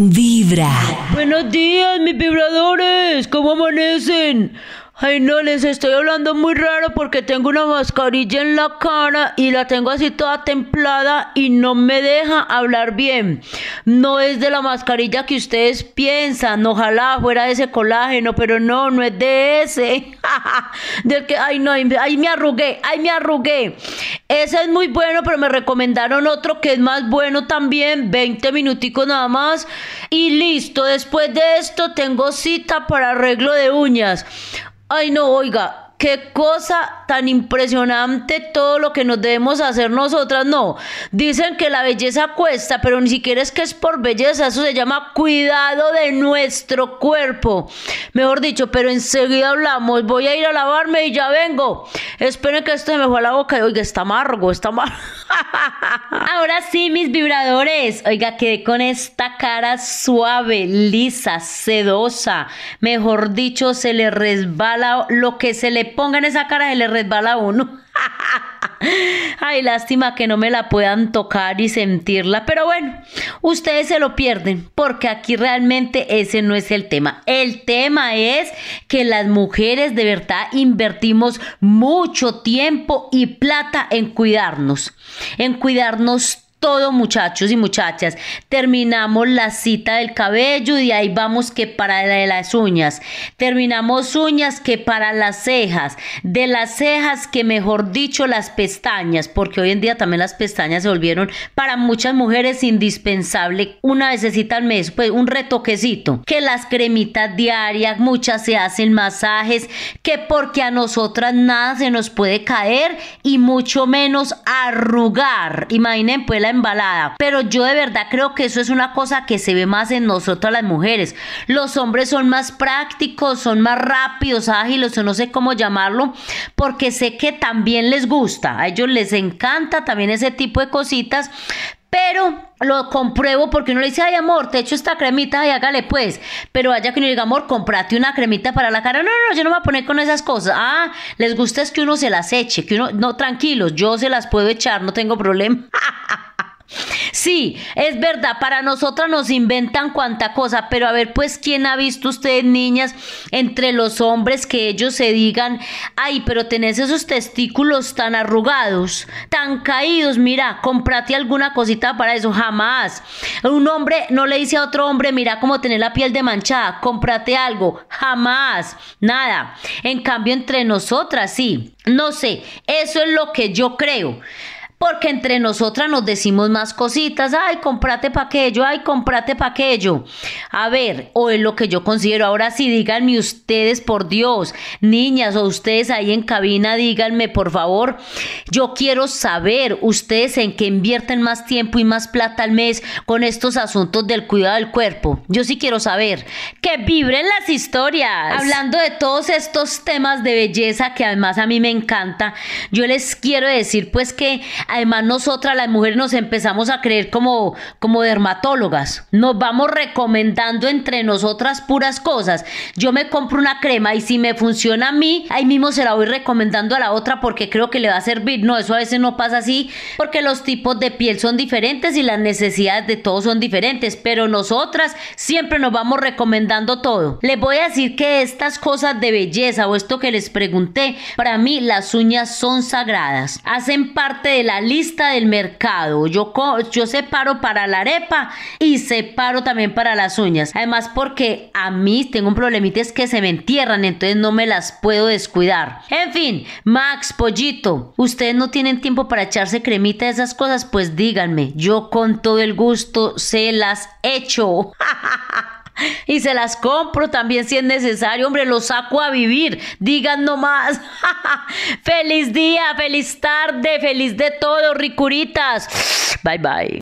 Vibra. Buenos días, mis vibradores. ¿Cómo amanecen? Ay, no, les estoy hablando muy raro porque tengo una mascarilla en la cara y la tengo así toda templada y no me deja hablar bien. No es de la mascarilla que ustedes piensan, ojalá fuera de ese colágeno, pero no, no es de ese. Del que, ay, no, ay, me arrugué, ay, me arrugué. Ese es muy bueno, pero me recomendaron otro que es más bueno también, 20 minuticos nada más. Y listo, después de esto tengo cita para arreglo de uñas. Ay, no, oiga, Qué cosa tan impresionante todo lo que nos debemos hacer nosotras. No, dicen que la belleza cuesta, pero ni siquiera es que es por belleza, eso se llama cuidado de nuestro cuerpo. Mejor dicho, pero enseguida hablamos. Voy a ir a lavarme y ya vengo. Esperen que esto me fue a la boca oiga, está amargo, está amargo. Ahora sí, mis vibradores. Oiga, quedé con esta cara suave, lisa, sedosa. Mejor dicho, se le resbala lo que se le pongan esa cara, y le resbala a uno. Ay, lástima que no me la puedan tocar y sentirla, pero bueno, ustedes se lo pierden porque aquí realmente ese no es el tema. El tema es que las mujeres de verdad invertimos mucho tiempo y plata en cuidarnos, en cuidarnos todo muchachos y muchachas. Terminamos la cita del cabello y ahí vamos que para de las uñas. Terminamos uñas que para las cejas. De las cejas que mejor dicho las pestañas, porque hoy en día también las pestañas se volvieron para muchas mujeres indispensable una vecesita al mes, pues un retoquecito. Que las cremitas diarias, muchas se hacen masajes, que porque a nosotras nada se nos puede caer y mucho menos arrugar. Imaginen pues la embalada. Pero yo de verdad creo que eso es una cosa que se ve más en nosotras las mujeres. Los hombres son más prácticos, son más rápidos, ágiles, o no sé cómo llamarlo, porque sé que también les gusta. A ellos les encanta también ese tipo de cositas, pero lo compruebo porque uno le dice, ay amor, te echo esta cremita y hágale pues. Pero vaya que uno diga, amor, comprate una cremita para la cara. No, no, no, yo no me voy a poner con esas cosas. Ah, les gusta es que uno se las eche, que uno, no, tranquilos, yo se las puedo echar, no tengo problema. Sí, es verdad, para nosotras nos inventan cuanta cosa, pero a ver, pues, ¿quién ha visto ustedes, niñas, entre los hombres que ellos se digan, ay, pero tenés esos testículos tan arrugados, tan caídos, mira, comprate alguna cosita para eso, jamás. Un hombre no le dice a otro hombre, mira cómo tenés la piel de manchada, comprate algo, jamás, nada. En cambio, entre nosotras, sí, no sé, eso es lo que yo creo. Porque entre nosotras nos decimos más cositas, ay, comprate pa' aquello, ay, comprate pa' aquello. A ver, o es lo que yo considero. Ahora sí, díganme ustedes, por Dios, niñas o ustedes ahí en cabina, díganme, por favor. Yo quiero saber ustedes en qué invierten más tiempo y más plata al mes con estos asuntos del cuidado del cuerpo. Yo sí quiero saber. Que vibren las historias. Hablando de todos estos temas de belleza que además a mí me encanta, yo les quiero decir pues que Además, nosotras las mujeres nos empezamos a creer como, como dermatólogas. Nos vamos recomendando entre nosotras puras cosas. Yo me compro una crema y si me funciona a mí, ahí mismo se la voy recomendando a la otra porque creo que le va a servir. No, eso a veces no pasa así porque los tipos de piel son diferentes y las necesidades de todos son diferentes. Pero nosotras siempre nos vamos recomendando todo. Les voy a decir que estas cosas de belleza o esto que les pregunté, para mí las uñas son sagradas. Hacen parte de lista del mercado. Yo, yo separo para la arepa y separo también para las uñas. Además porque a mí tengo un problemita es que se me entierran, entonces no me las puedo descuidar. En fin, Max, Pollito, ustedes no tienen tiempo para echarse cremita de esas cosas, pues díganme. Yo con todo el gusto se las echo. y se las compro también si es necesario. Hombre, los saco a vivir. Digan nomás. feliz día, feliz tarde, feliz de todo, ricuritas. Bye bye.